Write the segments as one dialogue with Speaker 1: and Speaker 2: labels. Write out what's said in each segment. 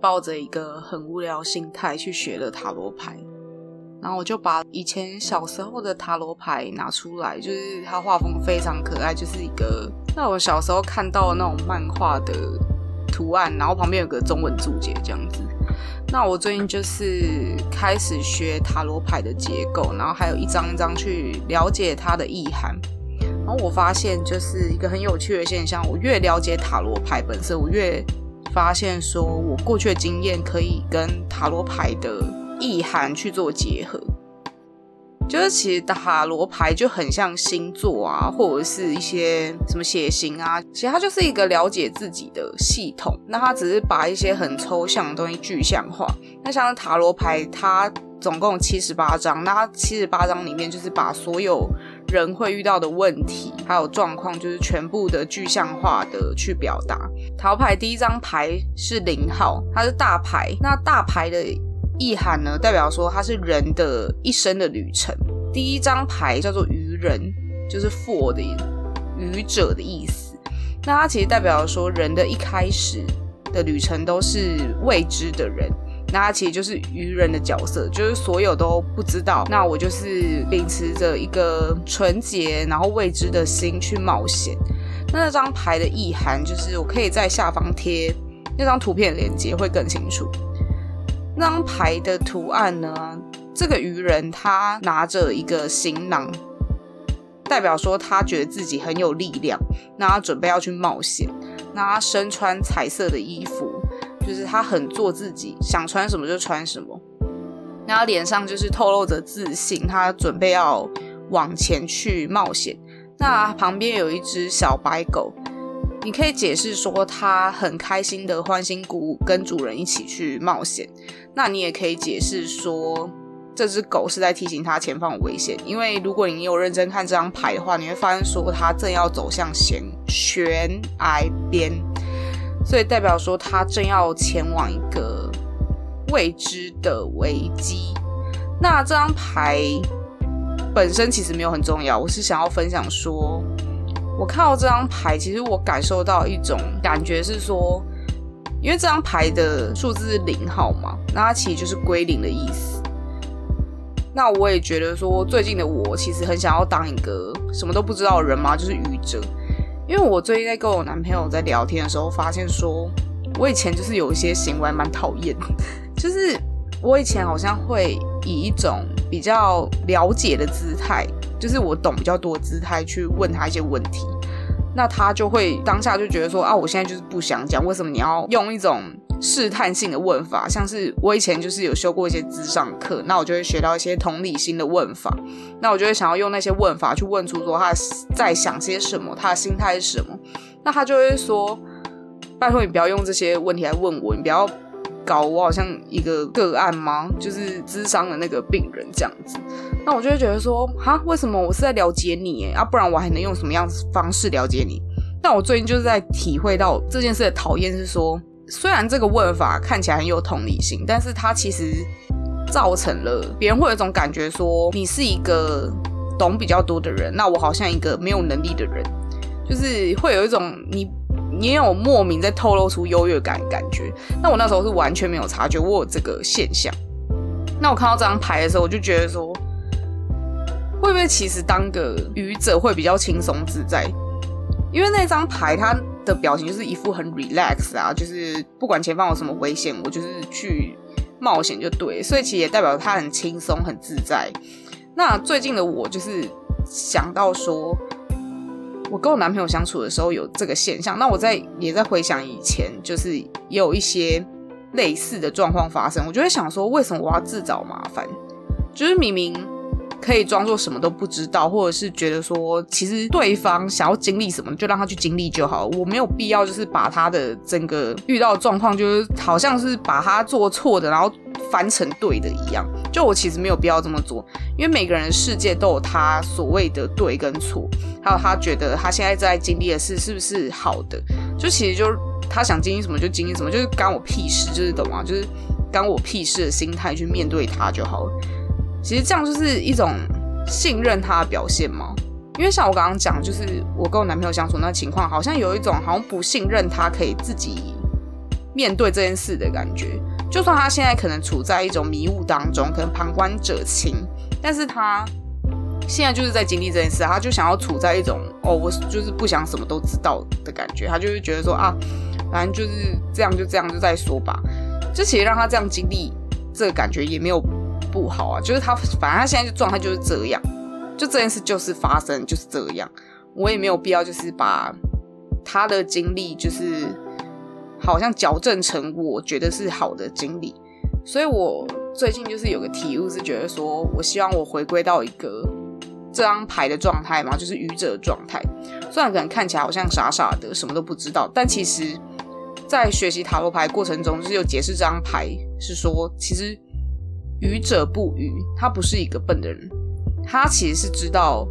Speaker 1: 抱着一个很无聊心态去学了塔罗牌，然后我就把以前小时候的塔罗牌拿出来，就是它画风非常可爱，就是一个那我小时候看到的那种漫画的图案，然后旁边有个中文注解这样子。那我最近就是开始学塔罗牌的结构，然后还有一张一张去了解它的意涵。然后我发现就是一个很有趣的现象，我越了解塔罗牌本身，我越发现说，我过去的经验可以跟塔罗牌的意涵去做结合，就是其实塔罗牌就很像星座啊，或者是一些什么血型啊，其实它就是一个了解自己的系统。那它只是把一些很抽象的东西具象化。那像塔罗牌，它总共七十八张，那七十八张里面就是把所有。人会遇到的问题还有状况，就是全部的具象化的去表达。桃牌第一张牌是零号，它是大牌。那大牌的意涵呢，代表说它是人的一生的旅程。第一张牌叫做愚人，就是 “fo” 的愚者的意思。那它其实代表说，人的一开始的旅程都是未知的人。那他其实就是愚人的角色，就是所有都不知道。那我就是秉持着一个纯洁然后未知的心去冒险。那那张牌的意涵就是，我可以在下方贴那张图片链接，会更清楚。那张牌的图案呢？这个愚人他拿着一个行囊，代表说他觉得自己很有力量，那他准备要去冒险。那他身穿彩色的衣服。就是他很做自己，想穿什么就穿什么，然后脸上就是透露着自信，他准备要往前去冒险。那旁边有一只小白狗，你可以解释说他很开心的欢欣鼓舞，跟主人一起去冒险。那你也可以解释说，这只狗是在提醒他前方有危险，因为如果你有认真看这张牌的话，你会发现说他正要走向悬悬崖边。所以代表说他正要前往一个未知的危机。那这张牌本身其实没有很重要，我是想要分享说，我看到这张牌，其实我感受到一种感觉是说，因为这张牌的数字是零号嘛，那它其实就是归零的意思。那我也觉得说，最近的我其实很想要当一个什么都不知道的人嘛，就是愚者。因为我最近在跟我男朋友在聊天的时候，发现说，我以前就是有一些行为蛮讨厌，就是我以前好像会以一种比较了解的姿态，就是我懂比较多的姿态去问他一些问题，那他就会当下就觉得说啊，我现在就是不想讲，为什么你要用一种。试探性的问法，像是我以前就是有修过一些智商课，那我就会学到一些同理心的问法，那我就会想要用那些问法去问出说他在想些什么，他的心态是什么，那他就会说，拜托你不要用这些问题来问我，你不要搞我好像一个个案吗？就是智商的那个病人这样子，那我就会觉得说，哈，为什么我是在了解你？啊，不然我还能用什么样子方式了解你？但我最近就是在体会到这件事的讨厌是说。虽然这个问法看起来很有同理心，但是它其实造成了别人会有一种感觉，说你是一个懂比较多的人，那我好像一个没有能力的人，就是会有一种你你有莫名在透露出优越感感觉。那我那时候是完全没有察觉我有这个现象。那我看到这张牌的时候，我就觉得说，会不会其实当个愚者会比较轻松自在？因为那张牌它。的表情就是一副很 relax 啊，就是不管前方有什么危险，我就是去冒险就对，所以其实也代表他很轻松很自在。那最近的我就是想到说，我跟我男朋友相处的时候有这个现象，那我在也在回想以前，就是也有一些类似的状况发生，我就会想说，为什么我要自找麻烦？就是明明。可以装作什么都不知道，或者是觉得说，其实对方想要经历什么，就让他去经历就好。我没有必要就是把他的整个遇到状况，就是好像是把他做错的，然后翻成对的一样。就我其实没有必要这么做，因为每个人的世界都有他所谓的对跟错，还有他觉得他现在在经历的事是不是好的。就其实就是他想经历什么就经历什么，就是干我屁事，就是懂吗？就是干我屁事的心态去面对他就好了。其实这样就是一种信任他的表现吗？因为像我刚刚讲，就是我跟我男朋友相处那情况，好像有一种好像不信任他可以自己面对这件事的感觉。就算他现在可能处在一种迷雾当中，可能旁观者清，但是他现在就是在经历这件事，他就想要处在一种哦，我就是不想什么都知道的感觉。他就是觉得说啊，反正就是这样，就这样，就再说吧。就其实让他这样经历这个感觉也没有不好啊，就是他反正他现在就状态就是这样，就这件事就是发生就是这样，我也没有必要就是把他的经历就是。好像矫正成我觉得是好的经历，所以我最近就是有个体悟，是觉得说我希望我回归到一个这张牌的状态嘛，就是愚者状态。虽然可能看起来好像傻傻的，什么都不知道，但其实，在学习塔罗牌过程中，就是有解释这张牌，是说其实愚者不愚，他不是一个笨的人，他其实是知道。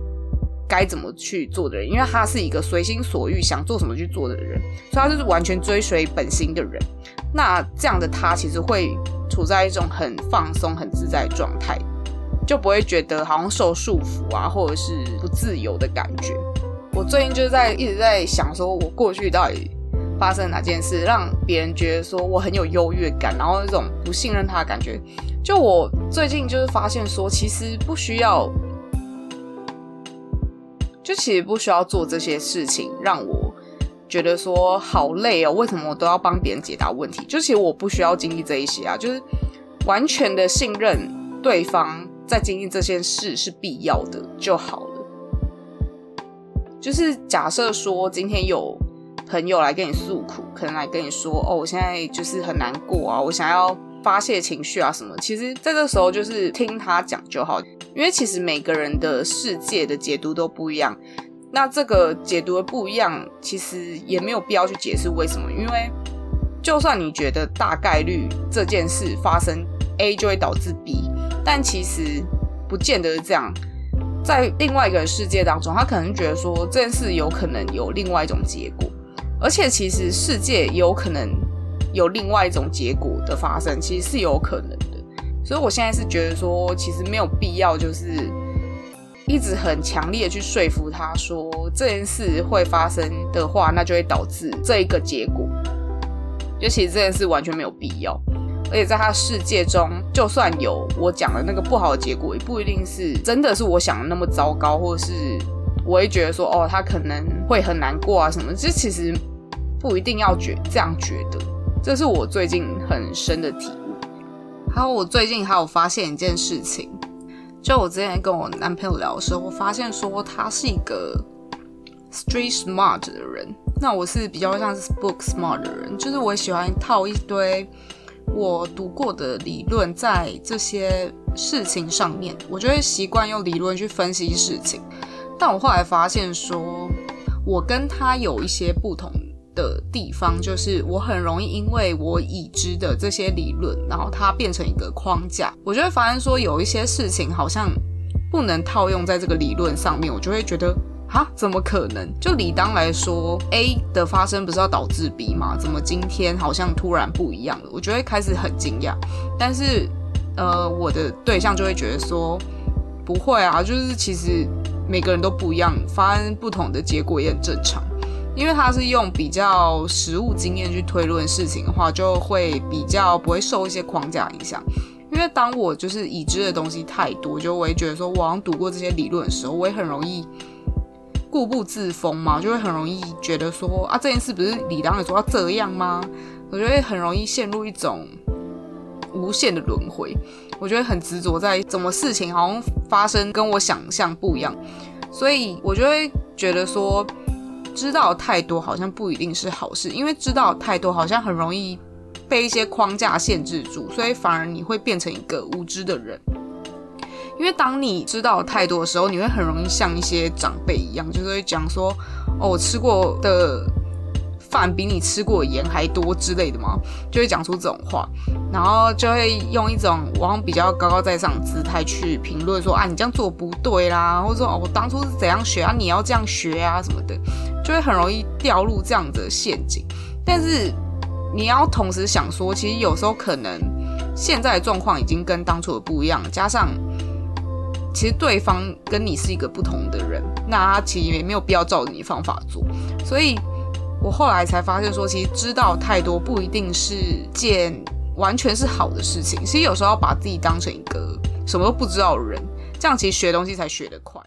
Speaker 1: 该怎么去做的人，因为他是一个随心所欲想做什么去做的人，所以他就是完全追随本心的人。那这样的他其实会处在一种很放松、很自在的状态，就不会觉得好像受束缚啊，或者是不自由的感觉。我最近就是在一直在想，说我过去到底发生哪件事，让别人觉得说我很有优越感，然后那种不信任他的感觉。就我最近就是发现说，其实不需要。就其实不需要做这些事情，让我觉得说好累哦。为什么我都要帮别人解答问题？就其实我不需要经历这一些啊，就是完全的信任对方在经历这件事是必要的就好了。就是假设说今天有朋友来跟你诉苦，可能来跟你说哦，我现在就是很难过啊，我想要发泄情绪啊什么。其实在这时候就是听他讲就好。因为其实每个人的世界的解读都不一样，那这个解读的不一样，其实也没有必要去解释为什么。因为就算你觉得大概率这件事发生 A 就会导致 B，但其实不见得是这样。在另外一个世界当中，他可能觉得说这件事有可能有另外一种结果，而且其实世界有可能有另外一种结果的发生，其实是有可能的。所以，我现在是觉得说，其实没有必要，就是一直很强烈的去说服他说这件事会发生的话，那就会导致这一个结果。就其实这件事完全没有必要，而且在他世界中，就算有我讲的那个不好的结果，也不一定是真的是我想的那么糟糕，或者是我会觉得说，哦，他可能会很难过啊什么。这其实不一定要觉这样觉得，这是我最近很深的体。悟。还有我最近还有发现一件事情，就我之前跟我男朋友聊的时候，我发现说他是一个 street smart 的人，那我是比较像是 book smart 的人，就是我喜欢套一堆我读过的理论在这些事情上面，我就会习惯用理论去分析事情。但我后来发现说，我跟他有一些不同。的地方就是我很容易因为我已知的这些理论，然后它变成一个框架，我就会发现说有一些事情好像不能套用在这个理论上面，我就会觉得啊，怎么可能？就理当来说，A 的发生不是要导致 B 吗？怎么今天好像突然不一样了？我就会开始很惊讶。但是呃，我的对象就会觉得说不会啊，就是其实每个人都不一样，发生不同的结果也很正常。因为他是用比较实物经验去推论事情的话，就会比较不会受一些框架影响。因为当我就是已知的东西太多，就我也觉得说，我好像读过这些理论的时候，我也很容易固步自封嘛，就会很容易觉得说啊，这件事不是理当的说要这样吗？我觉得很容易陷入一种无限的轮回。我觉得很执着在怎么事情好像发生跟我想象不一样，所以我就会觉得说。知道太多好像不一定是好事，因为知道太多好像很容易被一些框架限制住，所以反而你会变成一个无知的人。因为当你知道太多的时候，你会很容易像一些长辈一样，就是会讲说：“哦，我吃过的。”饭比你吃过盐还多之类的吗？就会讲出这种话，然后就会用一种往比较高高在上姿态去评论说啊，你这样做不对啦，或者说哦，我当初是怎样学啊，你要这样学啊什么的，就会很容易掉入这样的陷阱。但是你要同时想说，其实有时候可能现在的状况已经跟当初的不一样，加上其实对方跟你是一个不同的人，那他其实也没有必要照着你方法做，所以。我后来才发现说，其实知道太多不一定是件完全是好的事情。其实有时候要把自己当成一个什么都不知道的人，这样其实学东西才学得快。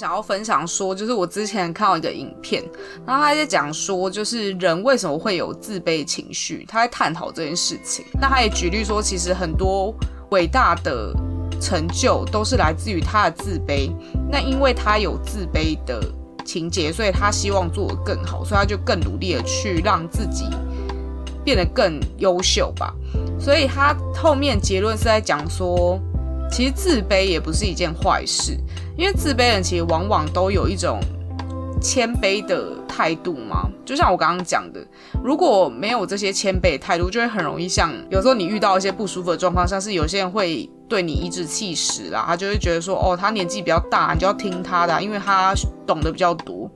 Speaker 1: 想要分享说，就是我之前看到一个影片，然后他在讲说，就是人为什么会有自卑情绪，他在探讨这件事情。那他也举例说，其实很多伟大的成就都是来自于他的自卑。那因为他有自卑的情节，所以他希望做得更好，所以他就更努力的去让自己变得更优秀吧。所以他后面结论是在讲说。其实自卑也不是一件坏事，因为自卑人其实往往都有一种谦卑的态度嘛。就像我刚刚讲的，如果没有这些谦卑的态度，就会很容易像有时候你遇到一些不舒服的状况，像是有些人会对你颐指气使啦，他就会觉得说，哦，他年纪比较大，你就要听他的，因为他懂得比较多。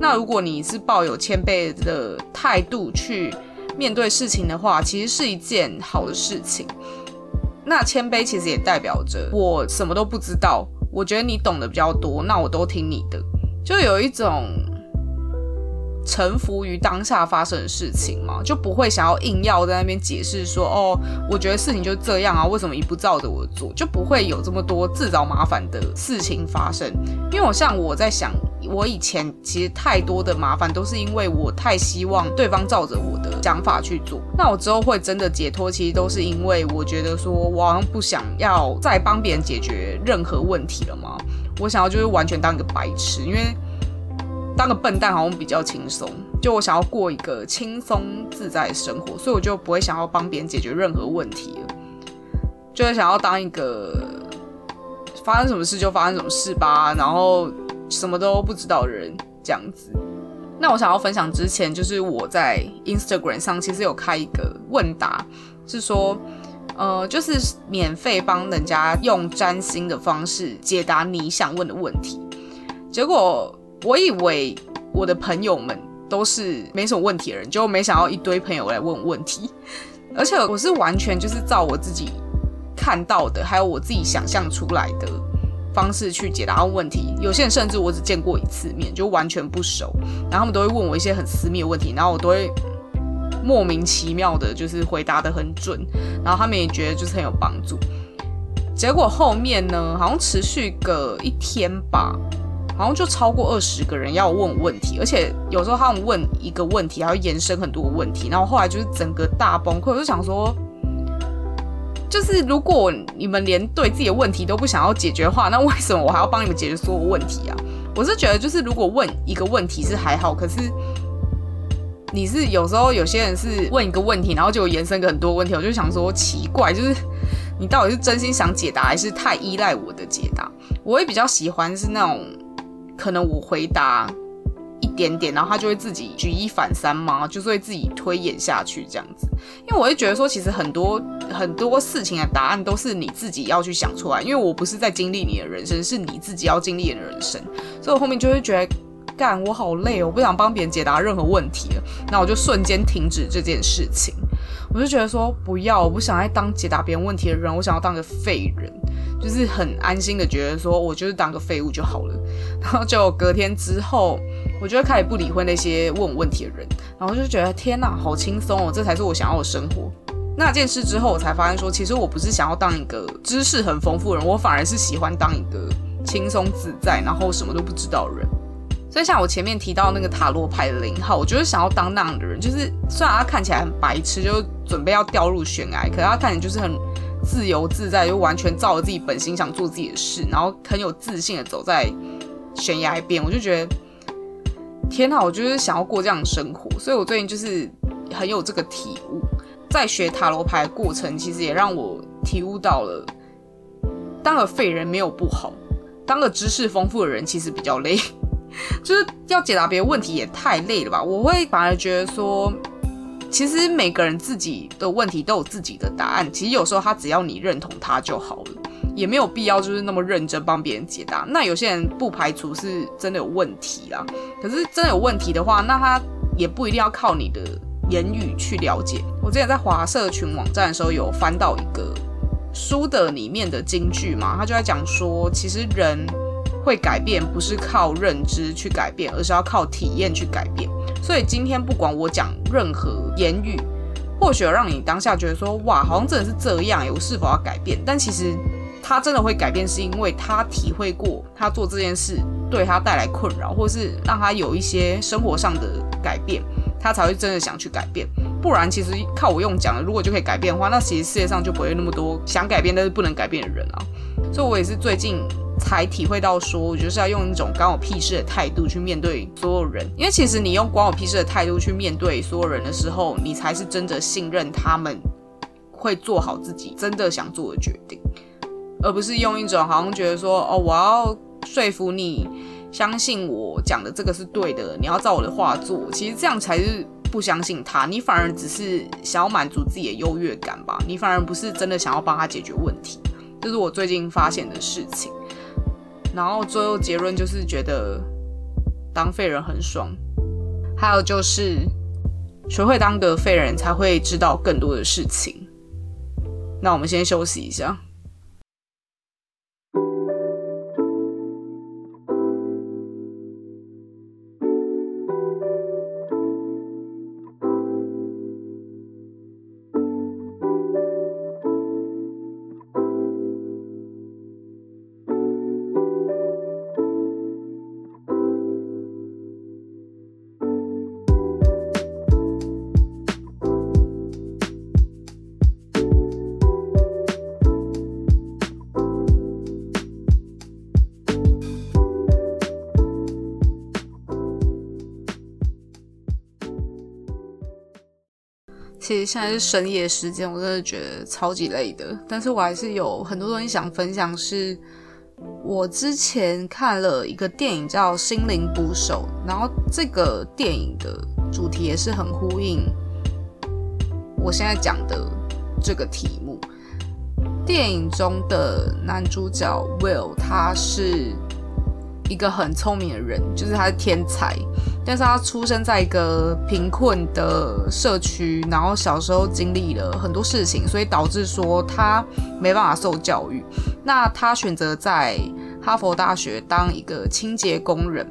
Speaker 1: 那如果你是抱有谦卑的态度去面对事情的话，其实是一件好的事情。那谦卑其实也代表着我什么都不知道，我觉得你懂得比较多，那我都听你的，就有一种臣服于当下发生的事情嘛，就不会想要硬要在那边解释说，哦，我觉得事情就这样啊，为什么你不照着我做，就不会有这么多自找麻烦的事情发生。因为我像我在想。我以前其实太多的麻烦都是因为我太希望对方照着我的想法去做。那我之后会真的解脱，其实都是因为我觉得说我好像不想要再帮别人解决任何问题了嘛。我想要就是完全当一个白痴，因为当个笨蛋好像比较轻松。就我想要过一个轻松自在的生活，所以我就不会想要帮别人解决任何问题了，就是想要当一个发生什么事就发生什么事吧，然后。什么都不知道的人这样子，那我想要分享之前，就是我在 Instagram 上其实有开一个问答，是说，呃，就是免费帮人家用占星的方式解答你想问的问题。结果我以为我的朋友们都是没什么问题的人，就没想到一堆朋友来问问题，而且我是完全就是照我自己看到的，还有我自己想象出来的。方式去解答问题，有些人甚至我只见过一次面，就完全不熟，然后他们都会问我一些很私密的问题，然后我都会莫名其妙的，就是回答的很准，然后他们也觉得就是很有帮助。结果后面呢，好像持续个一天吧，好像就超过二十个人要问问题，而且有时候他们问一个问题还要延伸很多问题，然后后来就是整个大崩溃，我就想说。就是如果你们连对自己的问题都不想要解决的话，那为什么我还要帮你们解决所有问题啊？我是觉得，就是如果问一个问题是还好，可是你是有时候有些人是问一个问题，然后就延伸个很多问题，我就想说奇怪，就是你到底是真心想解答，还是太依赖我的解答？我会比较喜欢是那种可能我回答。点点，然后他就会自己举一反三嘛，就是会自己推演下去这样子。因为我会觉得说，其实很多很多事情的答案都是你自己要去想出来。因为我不是在经历你的人生，是你自己要经历的人生，所以我后面就会觉得，干我好累，我不想帮别人解答任何问题了。那我就瞬间停止这件事情。我就觉得说，不要，我不想再当解答别人问题的人，我想要当个废人，就是很安心的觉得说，我就是当个废物就好了。然后就隔天之后。我就会开始不理会那些问我问题的人，然后就觉得天哪，好轻松哦，这才是我想要的生活。那件事之后，我才发现说，其实我不是想要当一个知识很丰富的人，我反而是喜欢当一个轻松自在，然后什么都不知道的人。所以像我前面提到那个塔罗牌的零号，我就是想要当那样的人，就是虽然他看起来很白痴，就准备要掉入悬崖，可是他看起来就是很自由自在，就完全照着自己本心想做自己的事，然后很有自信的走在悬崖边，我就觉得。天呐，我就是想要过这样的生活，所以我最近就是很有这个体悟。在学塔罗牌过程，其实也让我体悟到了，当个废人没有不好，当个知识丰富的人其实比较累，就是要解答别人问题也太累了吧？我会反而觉得说，其实每个人自己的问题都有自己的答案，其实有时候他只要你认同他就好了，也没有必要就是那么认真帮别人解答。那有些人不排除是真的有问题啦，可是真的有问题的话，那他也不一定要靠你的言语去了解。我之前在华社群网站的时候有翻到一个。书的里面的金句嘛，他就在讲说，其实人会改变，不是靠认知去改变，而是要靠体验去改变。所以今天不管我讲任何言语，或许让你当下觉得说，哇，好像真的是这样诶，我是否要改变？但其实他真的会改变，是因为他体会过，他做这件事对他带来困扰，或是让他有一些生活上的改变。他才会真的想去改变，不然其实靠我用讲的，如果就可以改变的话，那其实世界上就不会那么多想改变但是不能改变的人啊。所以我也是最近才体会到，说我就是要用一种关我屁事的态度去面对所有人，因为其实你用关我屁事的态度去面对所有人的时候，你才是真的信任他们会做好自己真的想做的决定，而不是用一种好像觉得说哦，我要说服你。相信我讲的这个是对的，你要照我的话做。其实这样才是不相信他，你反而只是想要满足自己的优越感吧。你反而不是真的想要帮他解决问题，这是我最近发现的事情。然后最后结论就是觉得当废人很爽，还有就是学会当个废人才会知道更多的事情。那我们先休息一下。其实现在是深夜时间，我真的觉得超级累的。但是我还是有很多东西想分享。是我之前看了一个电影叫《心灵捕手》，然后这个电影的主题也是很呼应我现在讲的这个题目。电影中的男主角 Will，他是。一个很聪明的人，就是他是天才，但是他出生在一个贫困的社区，然后小时候经历了很多事情，所以导致说他没办法受教育。那他选择在哈佛大学当一个清洁工人，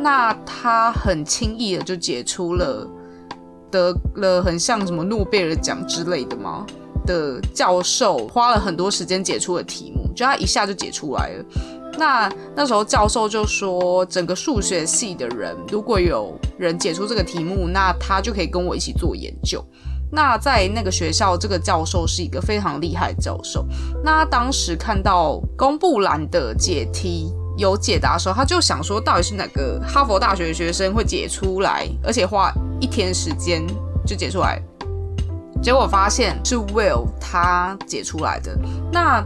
Speaker 1: 那他很轻易的就解出了得了很像什么诺贝尔奖之类的吗的教授花了很多时间解出的题目，就他一下就解出来了。那那时候教授就说，整个数学系的人，如果有人解出这个题目，那他就可以跟我一起做研究。那在那个学校，这个教授是一个非常厉害的教授。那当时看到公布栏的解题有解答的时候，他就想说，到底是哪个哈佛大学的学生会解出来，而且花一天时间就解出来？结果发现是 Will 他解出来的。那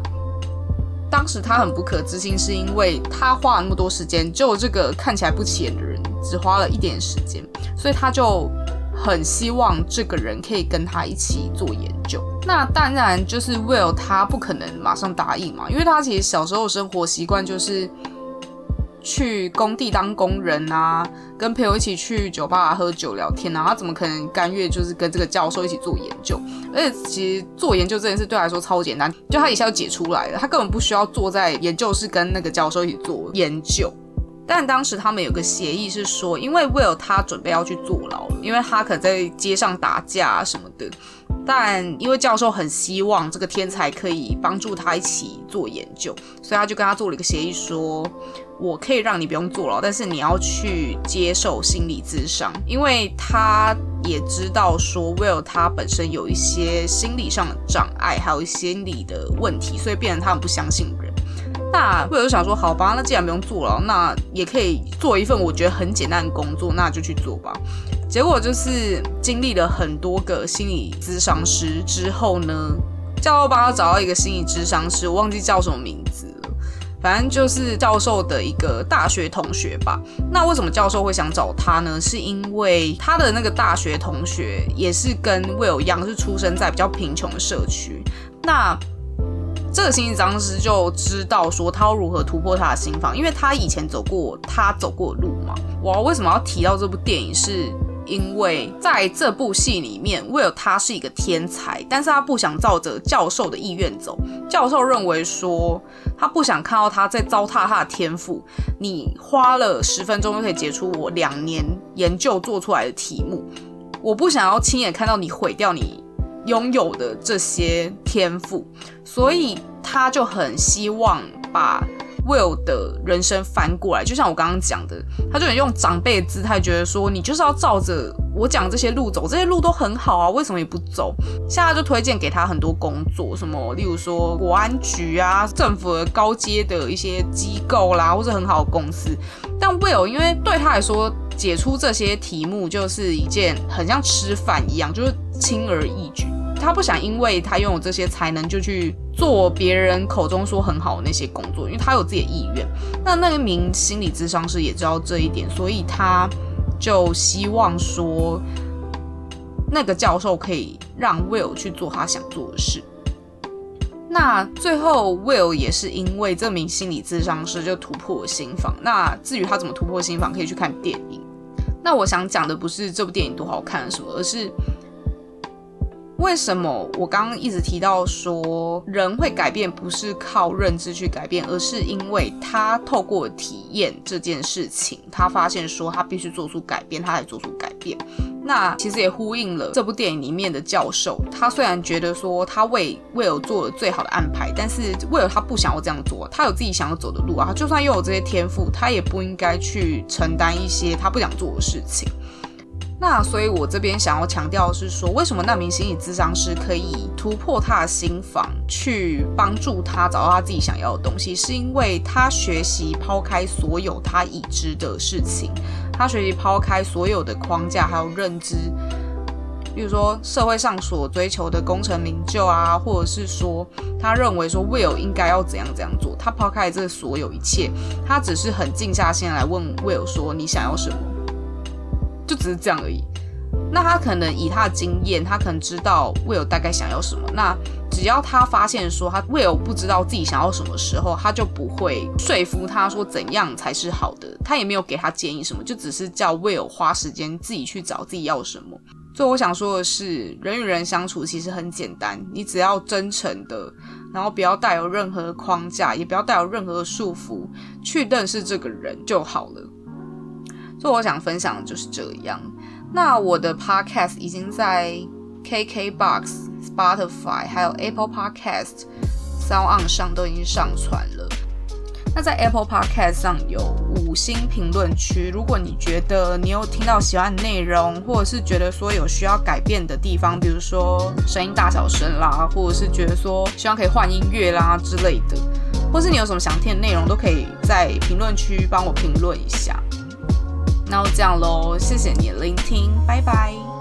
Speaker 1: 当时他很不可置信，是因为他花了那么多时间，就这个看起来不起眼的人只花了一点时间，所以他就很希望这个人可以跟他一起做研究。那当然就是 Will 他不可能马上答应嘛，因为他其实小时候生活习惯就是。去工地当工人啊，跟朋友一起去酒吧喝酒聊天啊，他怎么可能甘愿就是跟这个教授一起做研究？而且其实做研究这件事对他来说超简单，就他一下就解出来了，他根本不需要坐在研究室跟那个教授一起做研究。但当时他们有个协议是说，因为 Will 他准备要去坐牢，因为他可能在街上打架什么的。但因为教授很希望这个天才可以帮助他一起做研究，所以他就跟他做了一个协议，说我可以让你不用坐牢，但是你要去接受心理咨商，因为他也知道说 Will 他本身有一些心理上的障碍，还有一些心理的问题，所以变成他很不相信人。那 Will 就想说，好吧，那既然不用坐牢，那也可以做一份我觉得很简单的工作，那就去做吧。结果就是经历了很多个心理咨商师之后呢，教授帮他找到一个心理咨商师，我忘记叫什么名字了，反正就是教授的一个大学同学吧。那为什么教授会想找他呢？是因为他的那个大学同学也是跟 Will 一样，是出生在比较贫穷的社区。那这个心理咨师就知道说他要如何突破他的心房，因为他以前走过他走过的路嘛。我为什么要提到这部电影？是因为在这部戏里面，Will 他是一个天才，但是他不想照着教授的意愿走。教授认为说他不想看到他在糟蹋他的天赋。你花了十分钟就可以解出我两年研究做出来的题目，我不想要亲眼看到你毁掉你。拥有的这些天赋，所以他就很希望把 Will 的人生翻过来。就像我刚刚讲的，他就很用长辈的姿态，觉得说你就是要照着我讲这些路走，这些路都很好啊，为什么你不走？现在就推荐给他很多工作，什么例如说国安局啊、政府的高阶的一些机构啦，或者很好的公司。但 Will 因为对他来说，解出这些题目就是一件很像吃饭一样，就是。轻而易举，他不想因为他拥有这些才能就去做别人口中说很好的那些工作，因为他有自己的意愿。那那一名心理咨商师也知道这一点，所以他就希望说，那个教授可以让 Will 去做他想做的事。那最后 Will 也是因为这名心理咨商师就突破了心房。那至于他怎么突破心房，可以去看电影。那我想讲的不是这部电影多好看什么，而是。为什么我刚刚一直提到说人会改变不是靠认知去改变，而是因为他透过体验这件事情，他发现说他必须做出改变，他才做出改变。那其实也呼应了这部电影里面的教授，他虽然觉得说他为为了做了最好的安排，但是为了他不想要这样做，他有自己想要走的路啊。就算拥有这些天赋，他也不应该去承担一些他不想做的事情。那所以，我这边想要强调的是说，为什么那名心理咨商师可以突破他的心房，去帮助他找到他自己想要的东西，是因为他学习抛开所有他已知的事情，他学习抛开所有的框架还有认知，比如说社会上所追求的功成名就啊，或者是说他认为说 Will 应该要怎样怎样做，他抛开这所有一切，他只是很静下心来问 Will 说：“你想要什么？”就只是这样而已。那他可能以他的经验，他可能知道 Will 大概想要什么。那只要他发现说他 Will 不知道自己想要什么时候，他就不会说服他说怎样才是好的。他也没有给他建议什么，就只是叫 Will 花时间自己去找自己要什么。所以我想说的是，人与人相处其实很简单，你只要真诚的，然后不要带有任何框架，也不要带有任何束缚，去认识这个人就好了。所以我想分享的就是这样。那我的 podcast 已经在 KKBox、Spotify 还有 Apple Podcast、Sound On 上都已经上传了。那在 Apple Podcast 上有五星评论区，如果你觉得你有听到喜欢的内容，或者是觉得说有需要改变的地方，比如说声音大小声啦，或者是觉得说希望可以换音乐啦之类的，或是你有什么想听的内容，都可以在评论区帮我评论一下。那就这样喽，谢谢你聆听，拜拜。